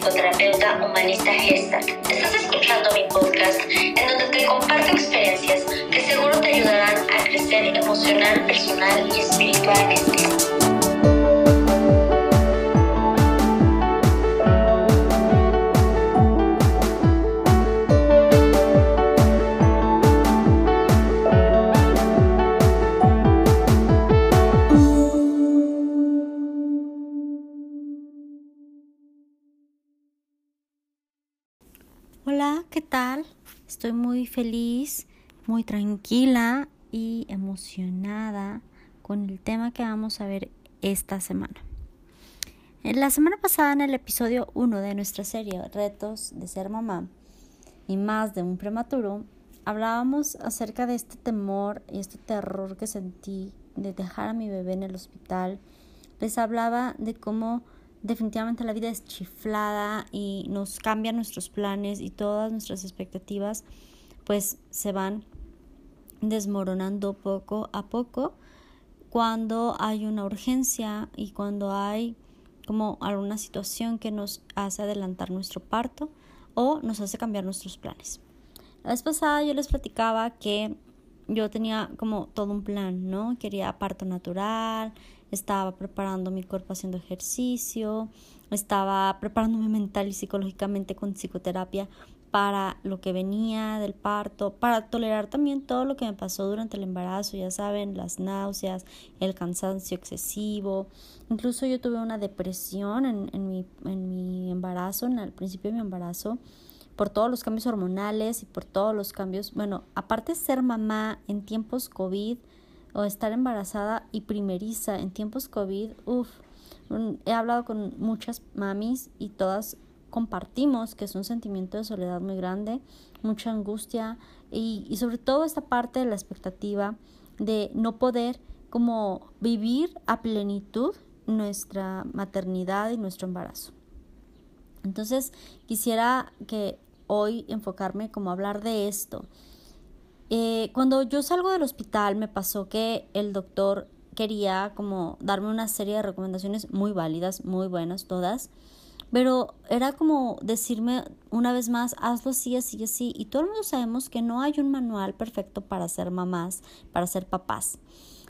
psicoterapeuta humanista Gestalt. Estás escuchando mi podcast en donde te comparto experiencias que seguro te ayudarán a crecer emocional, personal y espiritualmente. Hola, ¿qué tal? Estoy muy feliz, muy tranquila y emocionada con el tema que vamos a ver esta semana. En la semana pasada, en el episodio 1 de nuestra serie Retos de ser mamá y más de un prematuro, hablábamos acerca de este temor y este terror que sentí de dejar a mi bebé en el hospital. Les hablaba de cómo definitivamente la vida es chiflada y nos cambian nuestros planes y todas nuestras expectativas pues se van desmoronando poco a poco cuando hay una urgencia y cuando hay como alguna situación que nos hace adelantar nuestro parto o nos hace cambiar nuestros planes. La vez pasada yo les platicaba que yo tenía como todo un plan, ¿no? Quería parto natural, estaba preparando mi cuerpo haciendo ejercicio, estaba preparándome mental y psicológicamente con psicoterapia para lo que venía del parto, para tolerar también todo lo que me pasó durante el embarazo, ya saben, las náuseas, el cansancio excesivo, incluso yo tuve una depresión en, en, mi, en mi embarazo, en el principio de mi embarazo, por todos los cambios hormonales y por todos los cambios, bueno, aparte de ser mamá en tiempos COVID, o estar embarazada y primeriza en tiempos COVID, uff, he hablado con muchas mamis y todas compartimos que es un sentimiento de soledad muy grande, mucha angustia y, y sobre todo esta parte de la expectativa de no poder como vivir a plenitud nuestra maternidad y nuestro embarazo. Entonces quisiera que hoy enfocarme como hablar de esto, eh, cuando yo salgo del hospital me pasó que el doctor quería como darme una serie de recomendaciones muy válidas, muy buenas todas, pero era como decirme una vez más, hazlo así, así, así, y todo el mundo sabemos que no hay un manual perfecto para ser mamás, para ser papás.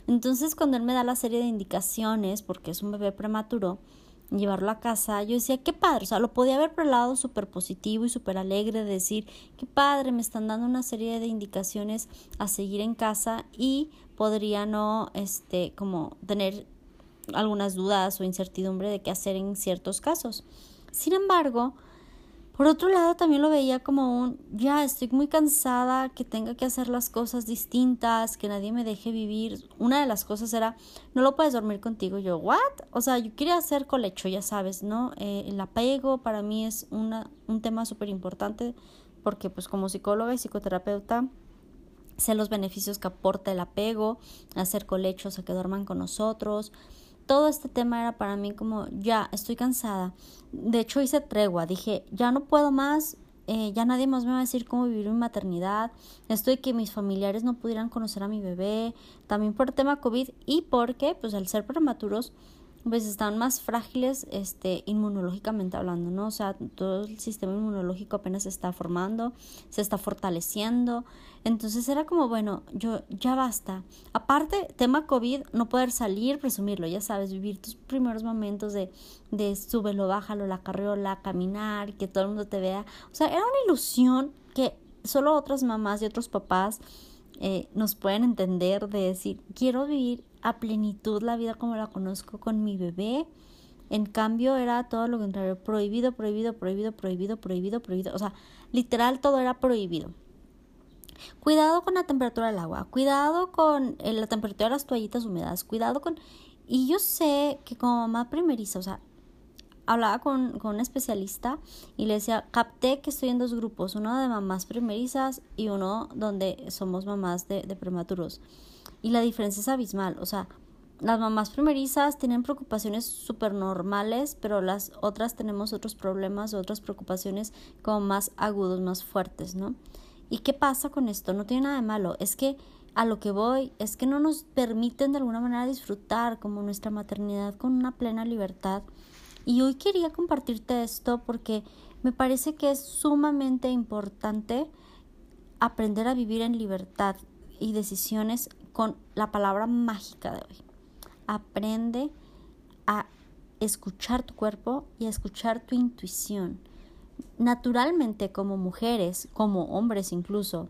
Entonces cuando él me da la serie de indicaciones, porque es un bebé prematuro, llevarlo a casa, yo decía, qué padre, o sea, lo podía haber por el súper positivo y súper alegre, de decir, qué padre, me están dando una serie de indicaciones a seguir en casa y podría no, este, como tener algunas dudas o incertidumbre de qué hacer en ciertos casos. Sin embargo, por otro lado, también lo veía como un, ya estoy muy cansada, que tenga que hacer las cosas distintas, que nadie me deje vivir. Una de las cosas era, no lo puedes dormir contigo. Yo, ¿what? O sea, yo quería hacer colecho, ya sabes, ¿no? Eh, el apego para mí es un tema súper importante porque pues como psicóloga y psicoterapeuta sé los beneficios que aporta el apego, hacer colechos, a que duerman con nosotros, todo este tema era para mí como, ya, estoy cansada. De hecho, hice tregua, dije, ya no puedo más, eh, ya nadie más me va a decir cómo vivir mi maternidad, estoy que mis familiares no pudieran conocer a mi bebé, también por el tema COVID y porque, pues al ser prematuros, pues están más frágiles este inmunológicamente hablando, ¿no? O sea, todo el sistema inmunológico apenas se está formando, se está fortaleciendo. Entonces era como, bueno, yo ya basta. Aparte, tema COVID, no poder salir, presumirlo, ya sabes, vivir tus primeros momentos de, de súbelo, bájalo, la carriola, caminar, que todo el mundo te vea. O sea, era una ilusión que solo otras mamás y otros papás eh, nos pueden entender de decir, quiero vivir a plenitud la vida como la conozco con mi bebé. En cambio era todo lo contrario, prohibido, prohibido, prohibido, prohibido, prohibido, prohibido. O sea, literal todo era prohibido. Cuidado con la temperatura del agua, cuidado con eh, la temperatura de las toallitas húmedas, cuidado con... Y yo sé que como mamá primeriza, o sea, hablaba con, con un especialista y le decía, capté que estoy en dos grupos, uno de mamás primerizas y uno donde somos mamás de, de prematuros. Y la diferencia es abismal, o sea, las mamás primerizas tienen preocupaciones súper normales, pero las otras tenemos otros problemas, otras preocupaciones como más agudos, más fuertes, ¿no? ¿Y qué pasa con esto? No tiene nada de malo, es que a lo que voy es que no nos permiten de alguna manera disfrutar como nuestra maternidad con una plena libertad Y hoy quería compartirte esto porque me parece que es sumamente importante aprender a vivir en libertad y decisiones con la palabra mágica de hoy. Aprende a escuchar tu cuerpo y a escuchar tu intuición. Naturalmente, como mujeres, como hombres incluso,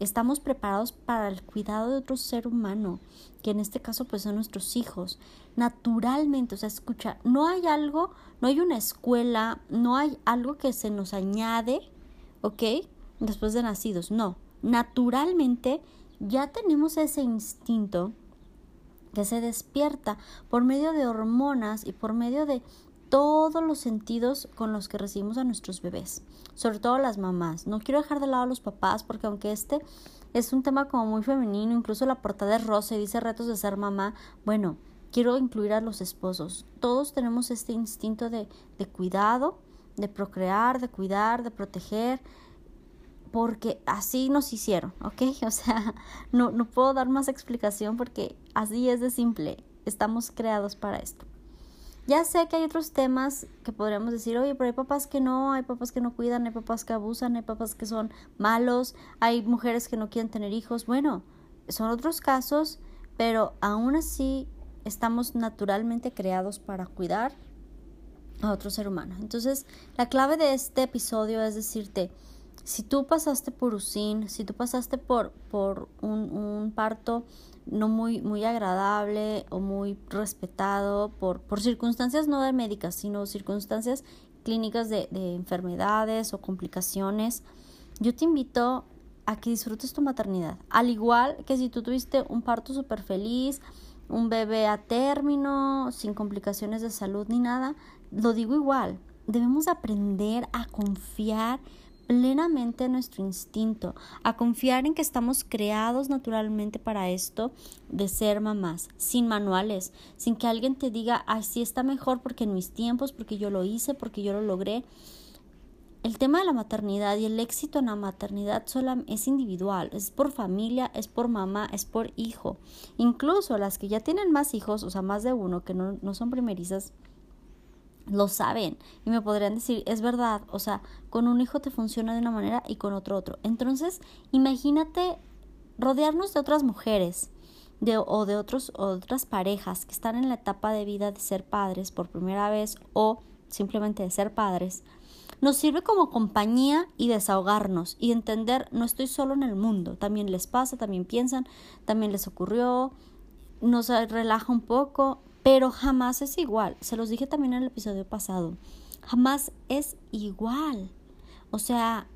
estamos preparados para el cuidado de otro ser humano, que en este caso pues son nuestros hijos. Naturalmente, o sea, escucha, no hay algo, no hay una escuela, no hay algo que se nos añade, ¿ok? Después de nacidos, no. Naturalmente ya tenemos ese instinto que se despierta por medio de hormonas y por medio de todos los sentidos con los que recibimos a nuestros bebés, sobre todo las mamás. No quiero dejar de lado a los papás porque aunque este es un tema como muy femenino, incluso la portada es rosa y dice retos de ser mamá, bueno, quiero incluir a los esposos. Todos tenemos este instinto de, de cuidado, de procrear, de cuidar, de proteger, porque así nos hicieron, ¿ok? O sea, no, no puedo dar más explicación porque así es de simple, estamos creados para esto. Ya sé que hay otros temas que podríamos decir, oye, pero hay papás que no, hay papás que no cuidan, hay papás que abusan, hay papás que son malos, hay mujeres que no quieren tener hijos. Bueno, son otros casos, pero aún así estamos naturalmente creados para cuidar a otro ser humano. Entonces, la clave de este episodio es decirte, si tú pasaste por USIN, si tú pasaste por, por un, un parto no muy, muy agradable o muy respetado por, por circunstancias no de médicas, sino circunstancias clínicas de, de enfermedades o complicaciones, yo te invito a que disfrutes tu maternidad. Al igual que si tú tuviste un parto súper feliz, un bebé a término, sin complicaciones de salud ni nada, lo digo igual. Debemos aprender a confiar plenamente nuestro instinto, a confiar en que estamos creados naturalmente para esto de ser mamás, sin manuales, sin que alguien te diga, así está mejor porque en mis tiempos, porque yo lo hice, porque yo lo logré. El tema de la maternidad y el éxito en la maternidad solo es individual, es por familia, es por mamá, es por hijo. Incluso las que ya tienen más hijos, o sea, más de uno, que no, no son primerizas, lo saben y me podrían decir, es verdad, o sea, con un hijo te funciona de una manera y con otro otro. Entonces, imagínate rodearnos de otras mujeres de, o de otros, otras parejas que están en la etapa de vida de ser padres por primera vez o simplemente de ser padres. Nos sirve como compañía y desahogarnos y entender, no estoy solo en el mundo, también les pasa, también piensan, también les ocurrió, nos relaja un poco, pero jamás es igual. Se los dije también en el episodio pasado. Jamás es igual. O sea,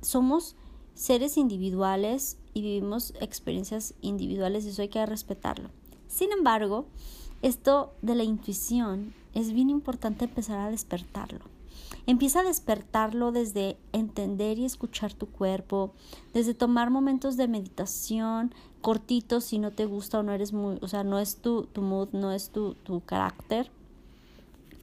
somos seres individuales y vivimos experiencias individuales y eso hay que respetarlo. Sin embargo, esto de la intuición es bien importante empezar a despertarlo. Empieza a despertarlo desde entender y escuchar tu cuerpo, desde tomar momentos de meditación cortitos si no te gusta o no eres muy, o sea, no es tu, tu mood, no es tu, tu carácter,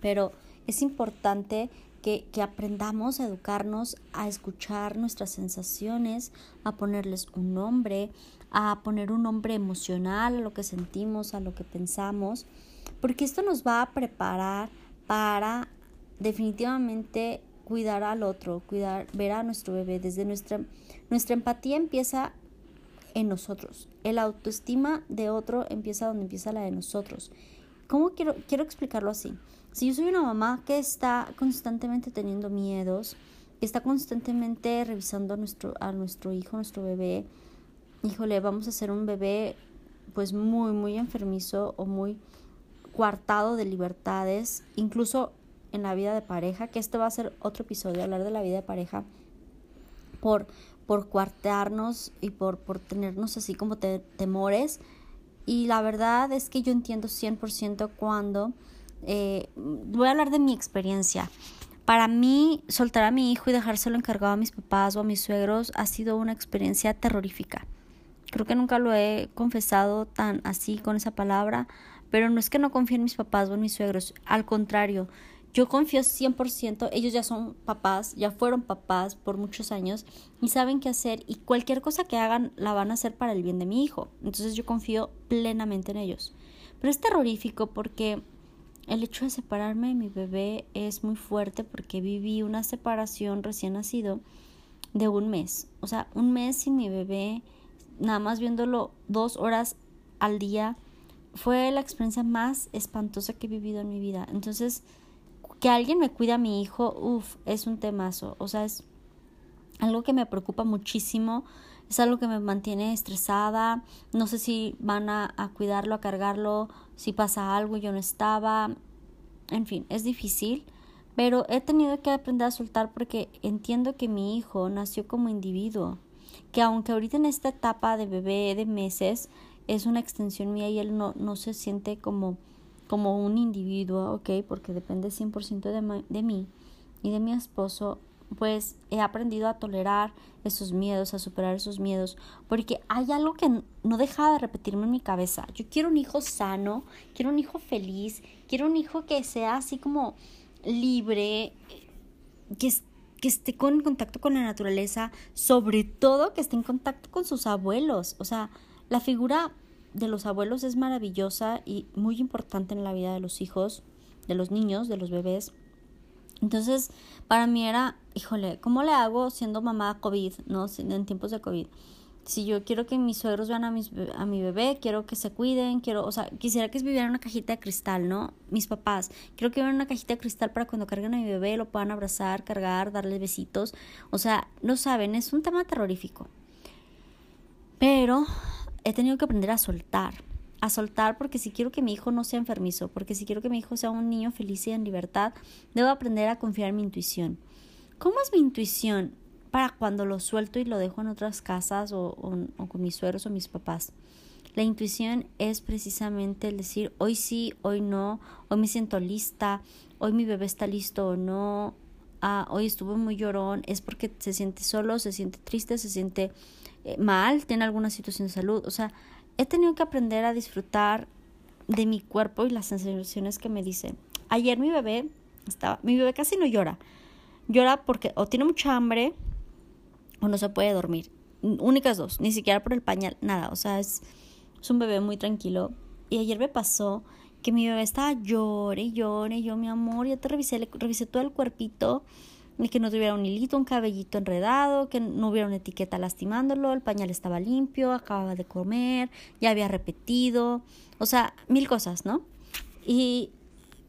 pero es importante que, que, aprendamos a educarnos, a escuchar nuestras sensaciones, a ponerles un nombre, a poner un nombre emocional a lo que sentimos, a lo que pensamos, porque esto nos va a preparar para definitivamente cuidar al otro, cuidar, ver a nuestro bebé desde nuestra nuestra empatía empieza en nosotros. El autoestima de otro empieza donde empieza la de nosotros. ¿Cómo quiero quiero explicarlo así? Si yo soy una mamá que está constantemente teniendo miedos, está constantemente revisando a nuestro a nuestro hijo, nuestro bebé, híjole, vamos a hacer un bebé pues muy muy enfermizo o muy coartado de libertades, incluso en la vida de pareja, que este va a ser otro episodio, hablar de la vida de pareja, por, por cuartearnos y por, por tenernos así como temores. Y la verdad es que yo entiendo 100% cuando, eh, voy a hablar de mi experiencia. Para mí, soltar a mi hijo y dejárselo encargado a mis papás o a mis suegros ha sido una experiencia terrorífica. Creo que nunca lo he confesado tan así con esa palabra, pero no es que no confíe en mis papás o en mis suegros, al contrario, yo confío 100%, ellos ya son papás, ya fueron papás por muchos años y saben qué hacer y cualquier cosa que hagan la van a hacer para el bien de mi hijo. Entonces yo confío plenamente en ellos. Pero es terrorífico porque el hecho de separarme de mi bebé es muy fuerte porque viví una separación recién nacido de un mes. O sea, un mes sin mi bebé, nada más viéndolo dos horas al día, fue la experiencia más espantosa que he vivido en mi vida. Entonces, que alguien me cuida a mi hijo, uff, es un temazo. O sea, es algo que me preocupa muchísimo. Es algo que me mantiene estresada. No sé si van a, cuidarlo, a cargarlo, si pasa algo, yo no estaba. En fin, es difícil. Pero he tenido que aprender a soltar porque entiendo que mi hijo nació como individuo. Que aunque ahorita en esta etapa de bebé de meses es una extensión mía y él no, no se siente como, como un individuo, ¿ok? Porque depende 100% de, de mí y de mi esposo, pues he aprendido a tolerar esos miedos, a superar esos miedos, porque hay algo que no deja de repetirme en mi cabeza. Yo quiero un hijo sano, quiero un hijo feliz, quiero un hijo que sea así como libre, que, que esté con, en contacto con la naturaleza, sobre todo que esté en contacto con sus abuelos. O sea, la figura de los abuelos es maravillosa y muy importante en la vida de los hijos, de los niños, de los bebés. Entonces, para mí era, híjole, ¿cómo le hago siendo mamá COVID, no? En tiempos de COVID si yo quiero que mis suegros vean a, mis, a mi bebé, quiero que se cuiden, quiero, o sea, quisiera que vivieran en una cajita de cristal, ¿no? Mis papás, quiero que vivieran en una cajita de cristal para cuando carguen a mi bebé lo puedan abrazar, cargar, darle besitos. O sea, no saben, es un tema terrorífico. Pero he tenido que aprender a soltar, a soltar porque si quiero que mi hijo no sea enfermizo, porque si quiero que mi hijo sea un niño feliz y en libertad, debo aprender a confiar en mi intuición. ¿Cómo es mi intuición? para cuando lo suelto y lo dejo en otras casas o, con mis suegros o mis papás. La intuición es precisamente el decir hoy sí, hoy no, hoy me siento lista, hoy mi bebé está listo o no, ah, hoy estuvo muy llorón, es porque se siente solo, se siente triste, se siente eh, mal, tiene alguna situación de salud. O sea, he tenido que aprender a disfrutar de mi cuerpo y las sensaciones que me dice. Ayer mi bebé estaba, mi bebé casi no llora. Llora porque o tiene mucha hambre o no se puede dormir. Únicas dos, ni siquiera por el pañal, nada. O sea, es, es un bebé muy tranquilo. Y ayer me pasó que mi bebé estaba llore llore. Yo, mi amor, ya te revisé, le revisé todo el cuerpito. Y que no tuviera un hilito, un cabellito enredado, que no hubiera una etiqueta lastimándolo, el pañal estaba limpio, acababa de comer, ya había repetido, o sea, mil cosas, ¿no? Y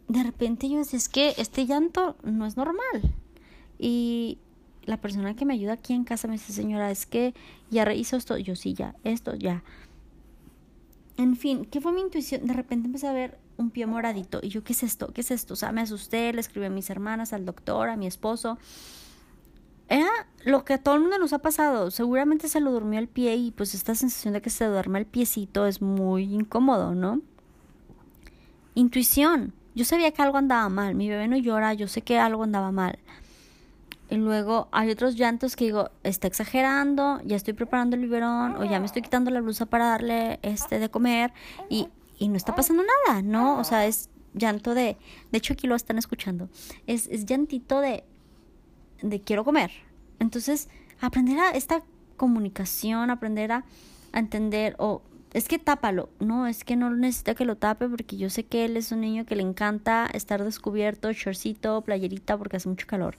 de repente yo decía, es que este llanto no es normal. Y la persona que me ayuda aquí en casa me dice, señora, es que ya hizo esto, yo sí, ya, esto, ya. En fin, ¿qué fue mi intuición? De repente empecé a ver un pie moradito y yo, ¿qué es esto? ¿Qué es esto? O sea, me asusté, le escribí a mis hermanas, al doctor, a mi esposo. Era lo que a todo el mundo nos ha pasado. Seguramente se lo durmió el pie y pues esta sensación de que se duerma el piecito es muy incómodo, ¿no? Intuición. Yo sabía que algo andaba mal. Mi bebé no llora, yo sé que algo andaba mal. Y luego hay otros llantos que digo, está exagerando, ya estoy preparando el biberón o ya me estoy quitando la blusa para darle este de comer y, y no está pasando nada, ¿no? O sea, es llanto de, de hecho aquí lo están escuchando, es, es llantito de, de quiero comer. Entonces, aprender a esta comunicación, aprender a, entender o es que tápalo, no, es que no necesita que lo tape porque yo sé que él es un niño que le encanta estar descubierto, shortcito, playerita porque hace mucho calor.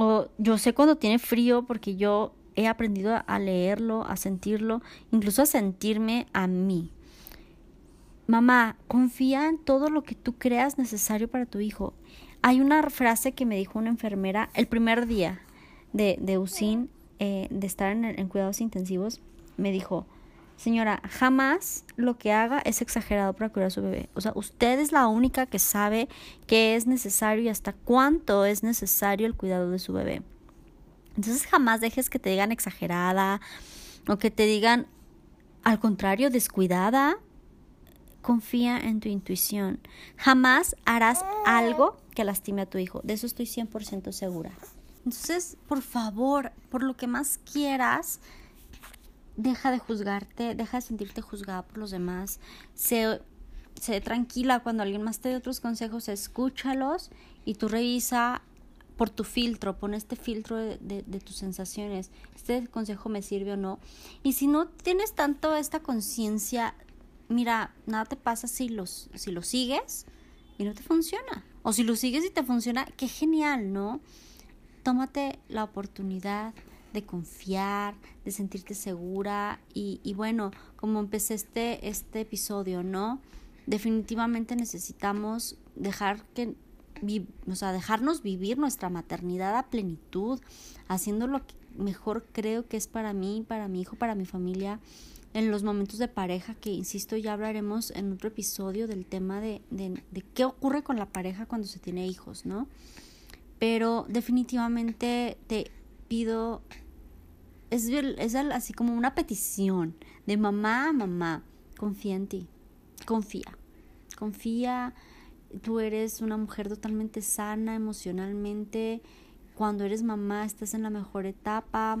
O yo sé cuando tiene frío porque yo he aprendido a leerlo, a sentirlo, incluso a sentirme a mí. Mamá, confía en todo lo que tú creas necesario para tu hijo. Hay una frase que me dijo una enfermera el primer día de, de USIN, eh, de estar en cuidados intensivos. Me dijo, Señora, jamás lo que haga es exagerado para cuidar a su bebé. O sea, usted es la única que sabe qué es necesario y hasta cuánto es necesario el cuidado de su bebé. Entonces jamás dejes que te digan exagerada o que te digan al contrario, descuidada. Confía en tu intuición. Jamás harás algo que lastime a tu hijo. De eso estoy 100% segura. Entonces, por favor, por lo que más quieras, deja de juzgarte, deja de sentirte juzgada por los demás, sé, tranquila cuando alguien más te dé otros consejos, escúchalos y tú revisa por tu filtro, pon este filtro de, tus sensaciones, este consejo me sirve o no. Y si no tienes tanto esta conciencia, mira, nada te pasa si los, si lo sigues, y no te funciona. O si lo sigues y te funciona, qué genial, ¿no? Tómate la oportunidad de confiar, de sentirte segura y, y bueno, como empecé este, este episodio, ¿no? Definitivamente necesitamos dejar que o sea, dejarnos vivir nuestra maternidad a plenitud, haciendo lo que mejor creo que es para mí, para mi hijo, para mi familia, en los momentos de pareja, que insisto, ya hablaremos en otro episodio del tema de, de, de qué ocurre con la pareja cuando se tiene hijos, ¿no? Pero definitivamente te pido, es, es así como una petición de mamá mamá, confía en ti, confía, confía, tú eres una mujer totalmente sana emocionalmente, cuando eres mamá estás en la mejor etapa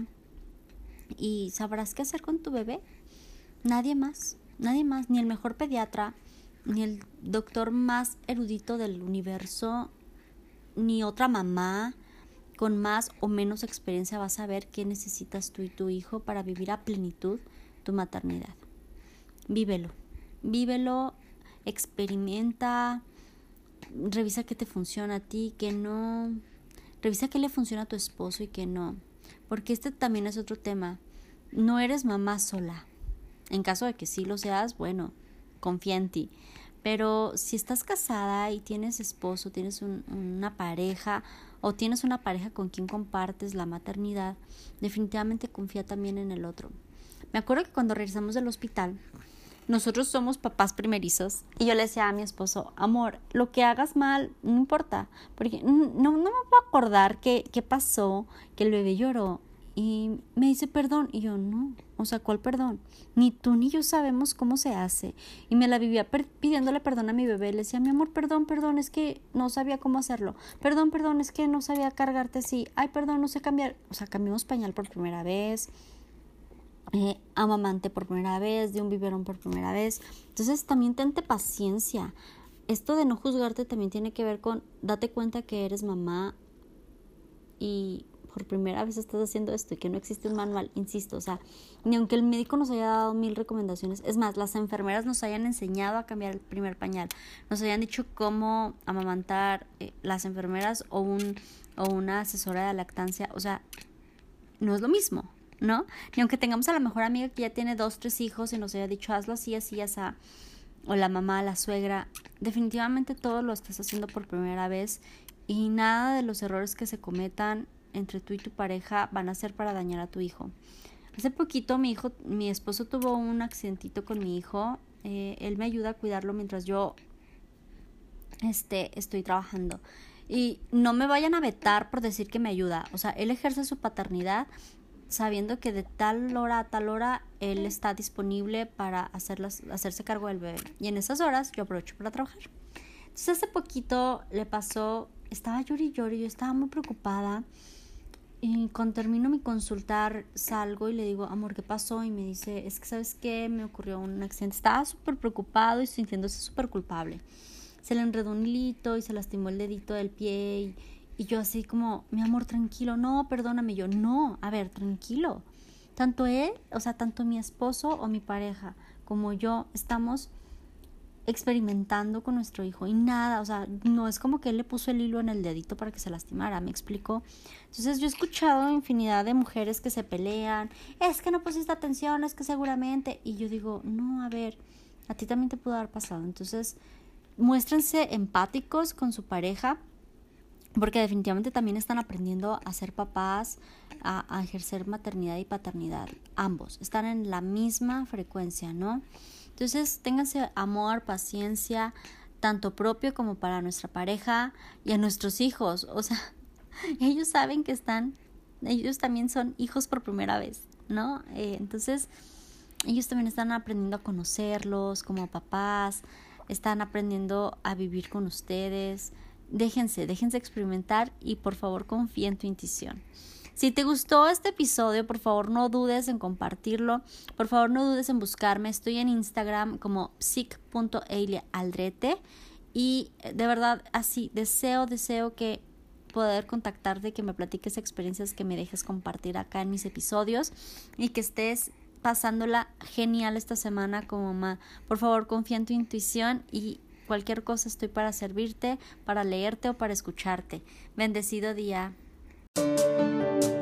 y sabrás qué hacer con tu bebé. Nadie más, nadie más, ni el mejor pediatra, ni el doctor más erudito del universo, ni otra mamá con más o menos experiencia va a saber qué necesitas tú y tu hijo para vivir a plenitud tu maternidad. Vívelo, vívelo, experimenta, revisa qué te funciona a ti, qué no, Revisa qué le funciona a tu esposo y qué no. Porque este también es otro tema. No eres mamá sola. En caso de que sí lo seas, bueno, confía en ti. Pero si estás casada y tienes esposo, tienes una pareja o tienes una pareja con quien compartes la maternidad, definitivamente confía también en el otro. Me acuerdo que cuando regresamos del hospital, nosotros somos papás primerizos y yo le decía a mi esposo, amor, lo que hagas mal, no importa, porque no, no me puedo acordar qué, qué pasó, que el bebé lloró y me dice perdón y yo no, o sea, ¿cuál perdón? Ni tú ni yo sabemos cómo se hace y me la vivía pidiéndole perdón a mi bebé, le decía, mi amor, perdón, perdón, es que no sabía cómo hacerlo, perdón, perdón, es que no sabía cargarte así, ay, perdón, no sé cambiar, o sea, cambiamos pañal por primera vez, eh, amamante por primera vez, de un biberón por primera vez. Entonces también tente paciencia. Esto de no juzgarte también tiene que ver con date cuenta que eres mamá y por primera vez estás haciendo esto y que no existe un manual, insisto, o sea, ni aunque el médico nos haya dado mil recomendaciones, es más, las enfermeras nos hayan enseñado a cambiar el primer pañal, nos hayan dicho cómo amamantar eh, las enfermeras o, un, o una asesora de lactancia, o sea, no es lo mismo, ¿no? Ni aunque tengamos a la mejor amiga que ya tiene dos, tres hijos y nos haya dicho hazlo así, así, así, o la mamá, la suegra, definitivamente todo lo estás haciendo por primera vez y nada de los errores que se cometan entre tú y tu pareja van a ser para dañar a tu hijo. Hace poquito mi hijo, mi esposo tuvo un accidentito con mi hijo, eh, él me ayuda a cuidarlo mientras yo este, estoy trabajando. Y no me vayan a vetar por decir que me ayuda. O sea, él ejerce su paternidad sabiendo que de tal hora a tal hora él está disponible para hacerse cargo del bebé. Y en esas horas yo aprovecho para trabajar. Entonces hace poquito le pasó, estaba llori llori, yo estaba muy preocupada. Y cuando termino mi consultar, salgo y le digo, amor, ¿qué pasó? Y me dice, es que, ¿sabes qué? Me ocurrió un accidente. Estaba súper preocupado y sintiéndose súper culpable. Se le enredó un hilito y se lastimó el dedito del pie y, y yo así como, mi amor, tranquilo, no, perdóname. Yo, no, a ver, tranquilo. Tanto él, o sea, tanto mi esposo o mi pareja como yo estamos experimentando con nuestro hijo y nada, o sea, no es como que él le puso el hilo en el dedito para que se lastimara, me explico. Entonces yo he escuchado infinidad de mujeres que se pelean, es que no pusiste atención, es que seguramente, y yo digo, no, a ver, a ti también te pudo haber pasado. Entonces, muéstrense empáticos con su pareja, porque definitivamente también están aprendiendo a ser papás, a, ejercer maternidad y paternidad. Ambos están en la misma frecuencia, ¿no? Entonces, ténganse amor, paciencia, tanto propio como para nuestra pareja y a nuestros hijos. O sea, ellos saben que están, ellos también son hijos por primera vez, ¿no? Eh, entonces, ellos también están aprendiendo a conocerlos como papás, están aprendiendo a vivir con ustedes, déjense, déjense experimentar y por favor confía en tu intuición. Si te gustó este episodio, por favor no dudes en compartirlo, por favor no dudes en buscarme, estoy en Instagram como psic.eilealdrete y eh, de verdad así deseo, deseo que poder contactarte, que me platiques experiencias que me dejes compartir acá en mis episodios y que estés pasándola genial esta semana como mamá. Por favor, confía en tu intuición y Cualquier cosa estoy para servirte, para leerte o para escucharte. Bendecido día. Música